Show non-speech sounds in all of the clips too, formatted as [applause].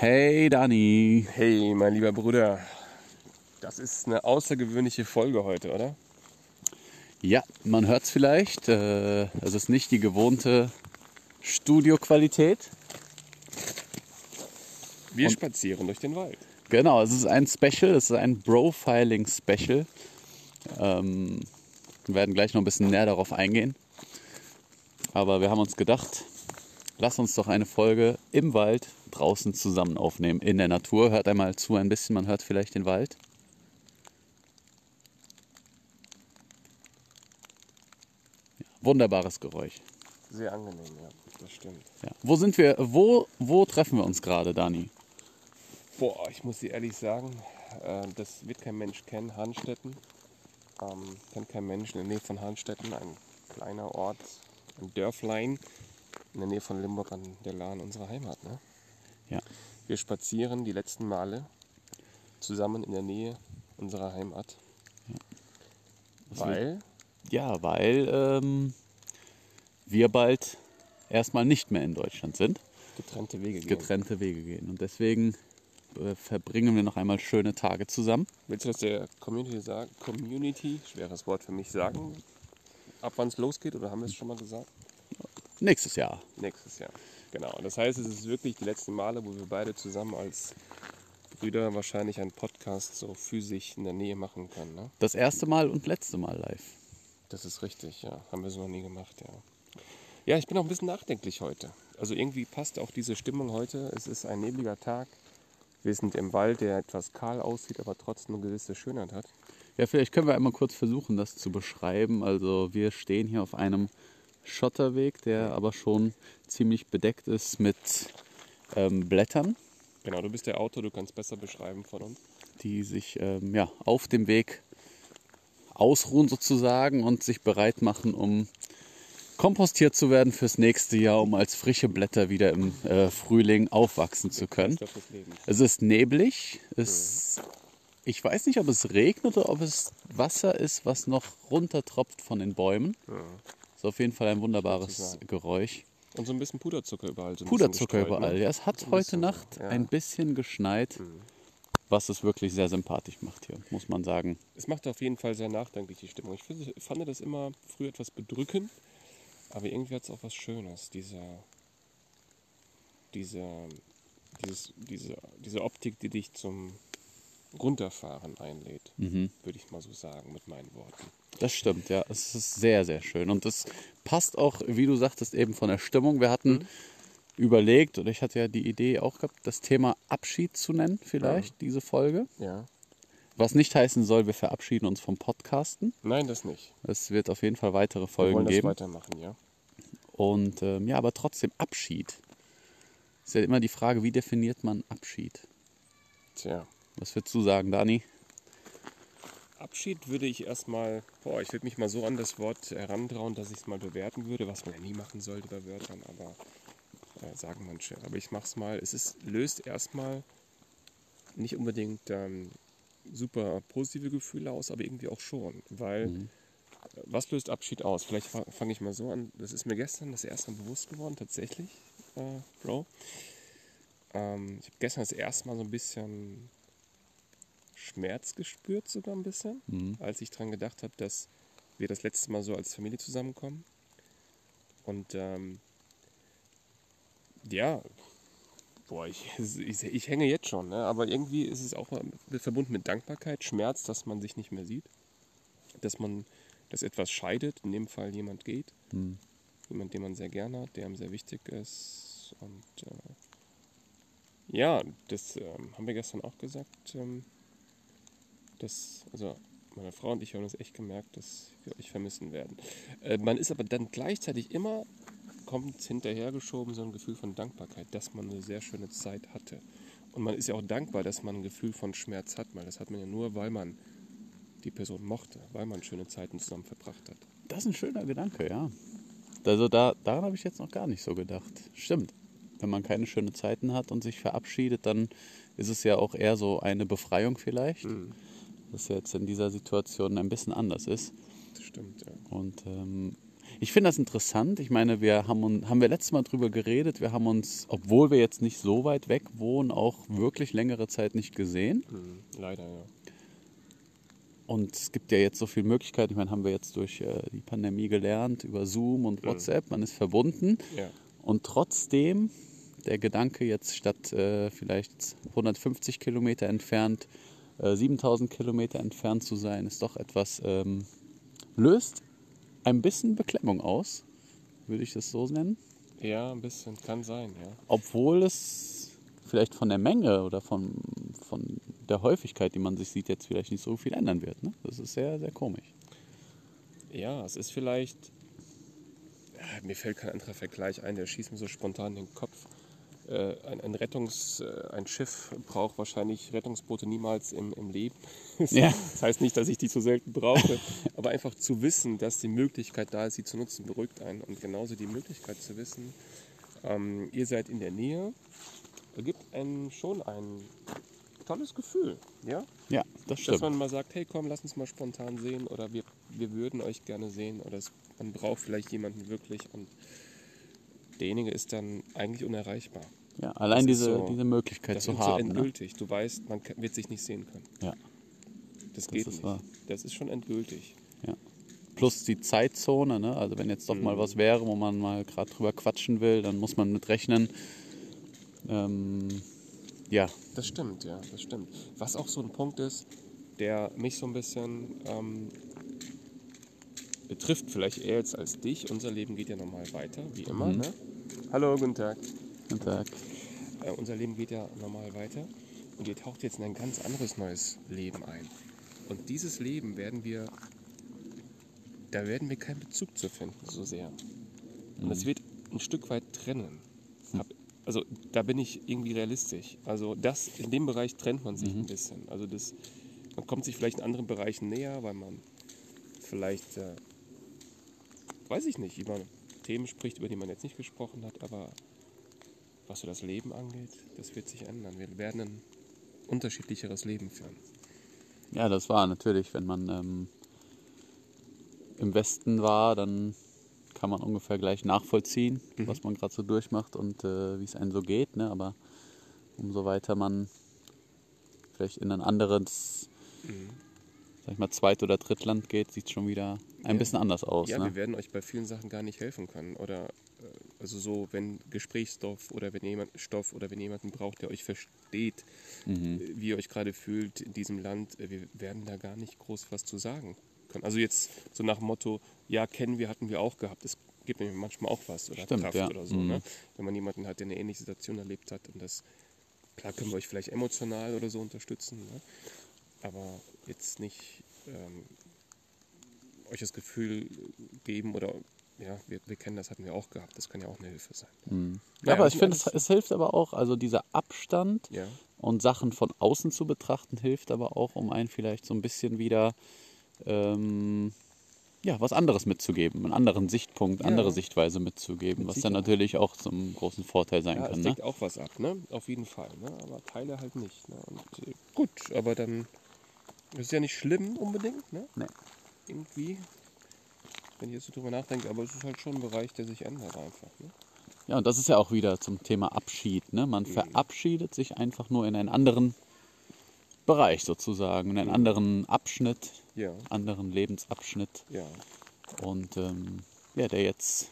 Hey Dani. Hey, mein lieber Bruder. Das ist eine außergewöhnliche Folge heute, oder? Ja, man hört es vielleicht. äh, Es ist nicht die gewohnte Studioqualität. Wir spazieren durch den Wald. Genau, es ist ein Special, es ist ein Profiling-Special. Ähm, wir werden gleich noch ein bisschen näher darauf eingehen. Aber wir haben uns gedacht, lass uns doch eine Folge im Wald draußen zusammen aufnehmen, in der Natur. Hört einmal zu ein bisschen, man hört vielleicht den Wald. Ja, wunderbares Geräusch. Sehr angenehm, ja, das stimmt. Ja. Wo sind wir, wo, wo treffen wir uns gerade, Dani? Boah, ich muss dir ehrlich sagen, äh, das wird kein Mensch kennen, Hanstetten. Ähm, kennt kein Mensch in der Nähe von Hanstetten, ein kleiner Ort, ein Dörflein in der Nähe von Limburg an der Lahn, unserer Heimat. Ne? Ja. Wir spazieren die letzten Male zusammen in der Nähe unserer Heimat. Das Weil, Ja, weil ähm, wir bald erstmal nicht mehr in Deutschland sind, getrennte Wege gehen. getrennte Wege gehen. Und deswegen äh, verbringen wir noch einmal schöne Tage zusammen. Willst du das der Community sagen? Community, schweres Wort für mich, sagen? Ab wann es losgeht oder haben wir es schon mal gesagt? Nächstes Jahr. Nächstes Jahr. Genau. Das heißt, es ist wirklich die letzten Male, wo wir beide zusammen als Brüder wahrscheinlich einen Podcast so physisch in der Nähe machen können. Ne? Das erste Mal und letzte Mal live. Das ist richtig, ja. Haben wir so noch nie gemacht, ja. Ja, ich bin auch ein bisschen nachdenklich heute. Also irgendwie passt auch diese Stimmung heute. Es ist ein nebliger Tag. Wir sind im Wald, der etwas kahl aussieht, aber trotzdem eine gewisse Schönheit hat. Ja, vielleicht können wir einmal kurz versuchen, das zu beschreiben. Also wir stehen hier auf einem Schotterweg, der aber schon ziemlich bedeckt ist mit ähm, Blättern, Genau, du bist der Autor, du kannst besser beschreiben von uns. die sich ähm, ja, auf dem Weg ausruhen sozusagen und sich bereit machen, um kompostiert zu werden fürs nächste Jahr, um als frische Blätter wieder im äh, Frühling aufwachsen zu können. Es ist neblig. Es, ich weiß nicht, ob es regnet oder ob es Wasser ist, was noch runtertropft von den Bäumen. Ja. Ist auf jeden Fall ein wunderbares Sozusagen. Geräusch. Und so ein bisschen Puderzucker überall. So Puderzucker gestreut, überall. Ne? Ja, es hat heute Nacht ja. ein bisschen geschneit, was es wirklich sehr sympathisch macht hier, muss man sagen. Es macht auf jeden Fall sehr nachdenklich die Stimmung. Ich fand das immer früher etwas bedrückend, aber irgendwie hat es auch was Schönes. Dieser, diese, dieses, diese, diese Optik, die dich zum Runterfahren einlädt, Mhm. würde ich mal so sagen mit meinen Worten. Das stimmt, ja. Es ist sehr, sehr schön. Und es passt auch, wie du sagtest, eben von der Stimmung. Wir hatten überlegt, oder ich hatte ja die Idee auch gehabt, das Thema Abschied zu nennen, vielleicht, diese Folge. Ja. Was nicht heißen soll, wir verabschieden uns vom Podcasten. Nein, das nicht. Es wird auf jeden Fall weitere Wir Folgen wollen das geben. weitermachen, ja. Und ähm, ja, aber trotzdem Abschied. Ist ja immer die Frage, wie definiert man Abschied? Tja. Was würdest du sagen, Dani? Abschied würde ich erstmal, boah, ich würde mich mal so an das Wort herantrauen, dass ich es mal bewerten würde, was man ja nie machen sollte bei Wörtern, aber äh, sagen manche. Aber ich mache es mal, es ist, löst erstmal nicht unbedingt ähm, super positive Gefühle aus, aber irgendwie auch schon. Weil, äh, was löst Abschied aus? Vielleicht fa- fange ich mal so an, das ist mir gestern das erste Mal bewusst geworden, tatsächlich, äh, Bro. Ähm, ich habe gestern das erste Mal so ein bisschen Schmerz gespürt, sogar ein bisschen, als ich dran gedacht habe, dass wir das letzte Mal so als Familie zusammenkommen. Und ähm, ja, boah, ich, ich, ich hänge jetzt schon, ne? aber irgendwie ist es auch verbunden mit Dankbarkeit, Schmerz, dass man sich nicht mehr sieht, dass man, dass etwas scheidet, in dem Fall jemand geht, jemand, den man sehr gerne hat, der einem sehr wichtig ist. Und äh, ja, das ähm, haben wir gestern auch gesagt. Ähm, dass, also meine Frau und ich haben uns echt gemerkt, dass wir euch vermissen werden. Äh, man ist aber dann gleichzeitig immer, kommt hinterhergeschoben, so ein Gefühl von Dankbarkeit, dass man eine sehr schöne Zeit hatte. Und man ist ja auch dankbar, dass man ein Gefühl von Schmerz hat, weil das hat man ja nur, weil man die Person mochte, weil man schöne Zeiten zusammen verbracht hat. Das ist ein schöner Gedanke, ja. Also da, daran habe ich jetzt noch gar nicht so gedacht. Stimmt. Wenn man keine schönen Zeiten hat und sich verabschiedet, dann ist es ja auch eher so eine Befreiung vielleicht. Was jetzt in dieser Situation ein bisschen anders ist. Das stimmt, ja. Und ähm, Ich finde das interessant. Ich meine, wir haben, uns, haben wir letztes Mal drüber geredet. Wir haben uns, obwohl wir jetzt nicht so weit weg wohnen, auch wirklich längere Zeit nicht gesehen. Hm, leider, ja. Und es gibt ja jetzt so viele Möglichkeiten. Ich meine, haben wir jetzt durch äh, die Pandemie gelernt, über Zoom und WhatsApp. Man ist verbunden. Ja. Und trotzdem, der Gedanke jetzt statt äh, vielleicht 150 Kilometer entfernt, äh, 7000 Kilometer entfernt zu sein, ist doch etwas, ähm, löst ein bisschen Beklemmung aus, würde ich das so nennen. Ja, ein bisschen, kann sein, ja. Obwohl es vielleicht von der Menge oder von, von der Häufigkeit, die man sich sieht, jetzt vielleicht nicht so viel ändern wird. Ne? Das ist sehr, sehr komisch. Ja, es ist vielleicht. Ja, mir fällt kein anderer Vergleich ein, der schießt mir so spontan in den Kopf. Äh, ein, ein Rettungs-, äh, ein Schiff braucht wahrscheinlich Rettungsboote niemals im, im Leben. [laughs] Ja. Das heißt nicht, dass ich die so selten brauche, aber einfach zu wissen, dass die Möglichkeit da ist, sie zu nutzen, beruhigt einen. Und genauso die Möglichkeit zu wissen, ähm, ihr seid in der Nähe, gibt einem schon ein tolles Gefühl. Ja? Ja, das Dass stimmt. man mal sagt, hey komm, lass uns mal spontan sehen oder wir, wir würden euch gerne sehen oder es, man braucht vielleicht jemanden wirklich und derjenige ist dann eigentlich unerreichbar. Ja, allein Das ist diese, so- diese Möglichkeit Das zu ist so haben. Ne? endgültig. Du weißt, man wird sich nicht sehen können. Ja, Das geht ist nicht. wahr. Das ist schon endgültig. ja. Plus die Zeitzone, ne? also wenn jetzt doch Mhm. mal was wäre, wo man mal gerade drüber quatschen will, dann muss man mit rechnen. Ähm, ja, Das stimmt, ja, das stimmt. Was auch so ein Punkt ist, der mich so ein bisschen ähm, betrifft, vielleicht eher jetzt als dich. Unser Leben geht ja normal weiter, wie immer. Mhm. Ne? Hallo, guten Tag. guten Tag. Äh, unser Leben geht ja normal weiter und ihr taucht jetzt in ein ganz anderes neues Leben ein. Und dieses Leben werden wir, da werden wir keinen Bezug zu finden, so sehr. Und es wird ein Stück weit trennen. Also da bin ich irgendwie realistisch. Also das, in dem Bereich trennt man sich ein bisschen. Also das, man kommt sich vielleicht in anderen Bereichen näher, weil man vielleicht, äh, weiß ich nicht, über Themen spricht, über die man jetzt nicht gesprochen hat, aber was so das Leben angeht, das wird sich ändern. Wir werden ein unterschiedlicheres Leben führen. Ja, das war natürlich, wenn man ähm, im Westen war, dann kann man ungefähr gleich nachvollziehen, Mhm. was man gerade so durchmacht und äh, wie es einem so geht. Ne? Aber umso weiter man vielleicht in ein anderes, sag ich mal, Zweit- oder Drittland geht, sieht es schon wieder ein Ja. bisschen anders aus. Ja, ne? wir werden euch bei vielen Sachen gar nicht helfen können. Oder äh, also so, wenn Gesprächsstoff oder wenn jemand Stoff oder wenn jemanden braucht, der euch versteht, Mhm. äh, wie ihr euch gerade fühlt in diesem Land, äh, wir werden da gar nicht groß was zu sagen können. Also jetzt so nach dem Motto, ja, kennen wir, hatten wir auch gehabt. Es gibt nämlich manchmal auch was oder Stimmt, Kraft ja. oder so. Mhm. Ne? Wenn man jemanden hat, der eine ähnliche Situation erlebt hat und das, klar können wir euch vielleicht emotional oder so unterstützen, ne? Aber jetzt nicht ähm, euch das Gefühl geben oder ja, wir, wir kennen das, hatten wir auch gehabt. Das kann ja auch eine Hilfe sein. Mhm. Naja, aber ich finde, es, es hilft aber auch, also dieser Abstand Ja, und Sachen von außen zu betrachten, hilft aber auch, um einen vielleicht so ein bisschen wieder ähm, ja, was anderes mitzugeben, einen anderen Sichtpunkt, Ja. andere Sichtweise mitzugeben, Mit was dann natürlich auch zum großen Vorteil sein ja kann. es Ne? auch was ab, ne? Auf jeden Fall, ne? Aber Teile halt nicht. Ne? Und äh, gut, aber dann das ist ja nicht schlimm unbedingt, ne? Nee. Irgendwie, wenn ich jetzt so drüber nachdenke, aber es ist halt schon ein Bereich, der sich ändert einfach. Ne? Ja, und das ist ja auch wieder zum Thema Abschied. Ne? Mhm. Man verabschiedet sich einfach nur in einen anderen Bereich sozusagen, in einen anderen Abschnitt, Ja, anderen Lebensabschnitt. ja. Und ähm, ja, der jetzt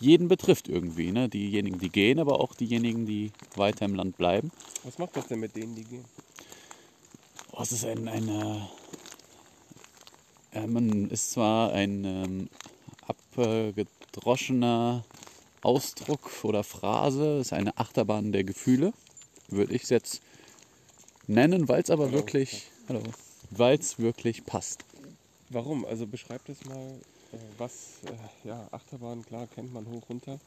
jeden betrifft irgendwie. Ne? Diejenigen, die gehen, aber auch diejenigen, die weiter im Land bleiben. Was macht das denn mit denen, die gehen? Oh, es ist ein, eine, äh, man ist zwar ein ähm, abgedroschener Ausdruck oder Phrase, es ist eine Achterbahn der Gefühle, würde ich es jetzt nennen, weil es aber Hallo. wirklich, hallo, weil es wirklich passt. Warum? Also beschreib das mal, äh, was, äh, ja, Achterbahn, klar, kennt man hoch, runter.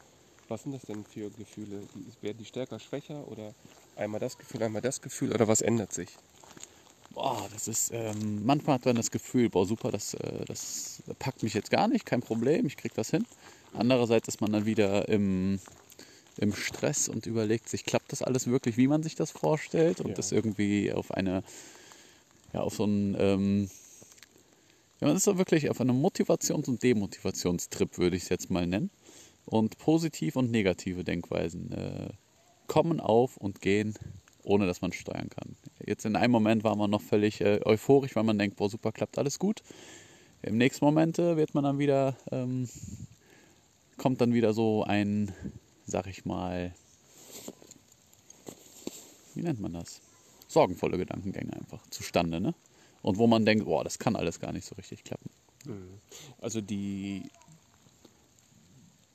Was sind das denn für Gefühle? Werden die stärker, schwächer oder einmal das Gefühl, einmal das Gefühl oder was ändert sich? Boah, das ist, ähm, manchmal hat man das Gefühl, boah, super, das, äh, das packt mich jetzt gar nicht, kein Problem, ich krieg das hin. Andererseits ist man dann wieder im, im Stress und überlegt sich, klappt das alles wirklich, wie man sich das vorstellt und Ja. das irgendwie auf eine, ja, auf so ein, ähm, Ja, man ist so wirklich auf einem Motivations- und Demotivationstrip, würde ich es jetzt mal nennen. Und positiv und negative Denkweisen äh, kommen auf und gehen, ohne dass man steuern kann. Jetzt in einem Moment war man noch völlig äh, euphorisch, weil man denkt, boah, super, klappt alles gut. Im nächsten Moment äh, wird man dann wieder, ähm, kommt dann wieder so ein, sag ich mal, wie nennt man das? Sorgenvolle Gedankengänge einfach zustande, ne? Und wo man denkt, boah, das kann alles gar nicht so richtig klappen. Also die.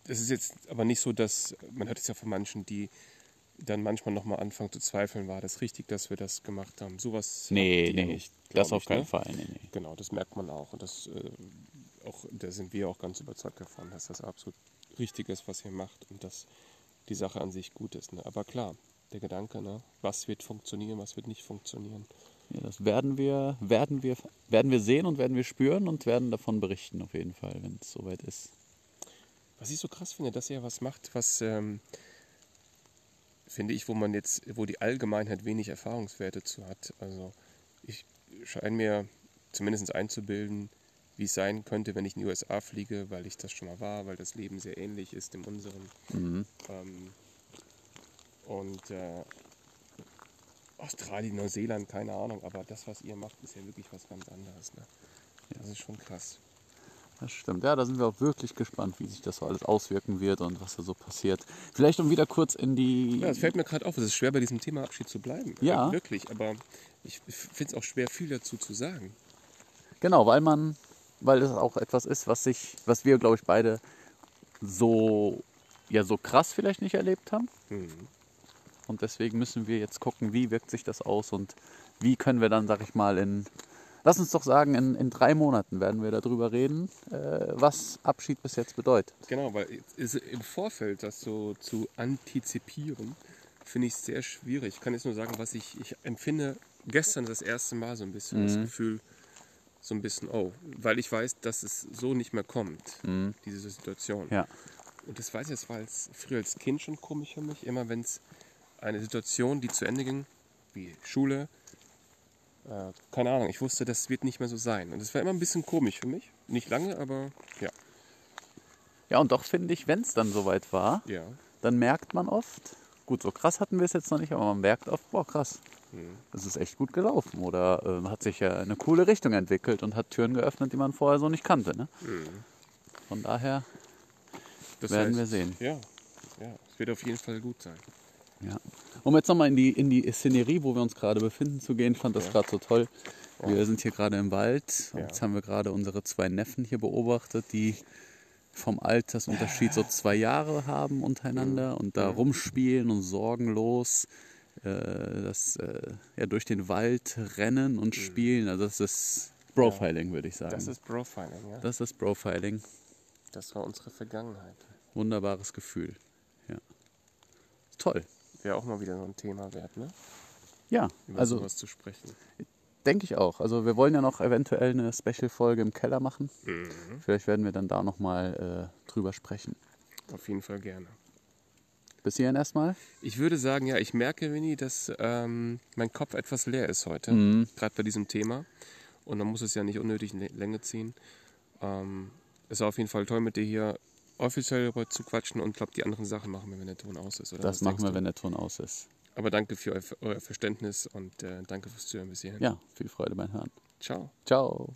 Das ist jetzt aber nicht so, dass. Man hört es ja von manchen, die dann manchmal nochmal anfangen zu zweifeln, war das richtig, dass wir das gemacht haben. Sowas. Nee, nee, nicht, das glaub auf ich, keinen ne? Fall. Nee, nee. Genau, das merkt man auch. Und das, äh, auch, da sind wir auch ganz überzeugt davon, dass das absolut richtig ist, was ihr macht und dass die Sache an sich gut ist. Ne? Aber klar, der Gedanke, ne? was wird funktionieren, was wird nicht funktionieren. Ja, das werden wir, werden, wir, werden wir sehen und werden wir spüren und werden davon berichten, auf jeden Fall, wenn es soweit ist. Was ich so krass finde, dass ihr was macht, was ähm, finde ich, wo man jetzt, wo die Allgemeinheit wenig Erfahrungswerte zu hat. Also ich scheine mir zumindest einzubilden, wie es sein könnte, wenn ich in die USA fliege, weil ich das schon mal war, weil das Leben sehr ähnlich ist dem unseren. Mhm. Ähm, und äh, Australien, Neuseeland, keine Ahnung, aber das, was ihr macht, ist ja wirklich was ganz anderes. Ne? Das ist schon krass. Das stimmt. Ja, da sind wir auch wirklich gespannt, wie sich das so alles auswirken wird und was da so passiert. Vielleicht um wieder kurz in die. Ja, es fällt mir gerade auf, es ist schwer bei diesem Thema Abschied zu bleiben. Ja. Äh, Wirklich, aber ich finde es auch schwer, viel dazu zu sagen. Genau, weil man, weil das auch etwas ist, was sich, was wir, glaube ich, beide so, ja, so krass vielleicht nicht erlebt haben. Mhm. Und deswegen müssen wir jetzt gucken, wie wirkt sich das aus und wie können wir dann, sag ich mal, in, lass uns doch sagen, in, in drei Monaten werden wir darüber reden, äh, was Abschied bis jetzt bedeutet. Genau, weil im Vorfeld das so zu antizipieren, finde ich sehr schwierig. Ich kann jetzt nur sagen, was ich, ich empfinde gestern das erste Mal so ein bisschen das Gefühl, so ein bisschen, oh, weil ich weiß, dass es so nicht mehr kommt, diese Situation. Ja. Und das weiß ich, das war als, früher als Kind schon komisch für mich, immer wenn es eine Situation, die zu Ende ging, wie Schule, äh, keine Ahnung, ich wusste, das wird nicht mehr so sein. Und das war immer ein bisschen komisch für mich. Nicht lange, aber ja. Ja, und doch finde ich, wenn es dann soweit war, Ja. dann merkt man oft, gut, so krass hatten wir es jetzt noch nicht, aber man merkt oft, boah, krass, Mhm. das ist echt gut gelaufen oder äh, hat sich ja eine coole Richtung entwickelt und hat Türen geöffnet, die man vorher so nicht kannte. Ne? Von daher, Das Werden heißt, wir sehen. Ja, ja, es wird auf jeden Fall gut sein. Ja. Um jetzt nochmal in die, in die Szenerie, wo wir uns gerade befinden, zu gehen, fand das Ja. gerade so toll. Wir sind hier gerade im Wald und Ja. jetzt haben wir gerade unsere zwei Neffen hier beobachtet, die vom Altersunterschied so zwei Jahre haben untereinander und da rumspielen und sorgenlos äh, das, äh, ja, durch den Wald rennen und spielen. Also das ist Profiling, würde ich sagen. Das ist Profiling, ja. das ist Profiling. Das war unsere Vergangenheit. Wunderbares Gefühl. Ja. Toll. Wäre auch mal wieder so ein Thema wert, ne? Ja, Über also sowas zu sprechen. denke ich auch. Also wir wollen ja noch eventuell eine Special-Folge im Keller machen. Mhm. Vielleicht werden wir dann da nochmal äh, drüber sprechen. Auf jeden Fall gerne. Bis hierhin erstmal. Ich würde sagen, ja, ich merke, Winnie, dass ähm, mein Kopf etwas leer ist heute. Mhm. Gerade bei diesem Thema. Und man muss es ja nicht unnötig in die Länge ziehen. Ähm, es war auf jeden Fall toll, mit dir hier offiziell darüber zu quatschen und glaube, die anderen Sachen machen wir, wenn der Ton aus ist. Oder Das was machen wir, du? wenn der Ton aus ist. Aber danke für euer, euer Verständnis und äh, danke fürs Zuhören bis hierhin. Ja, viel Freude beim Hören. Ciao. Ciao.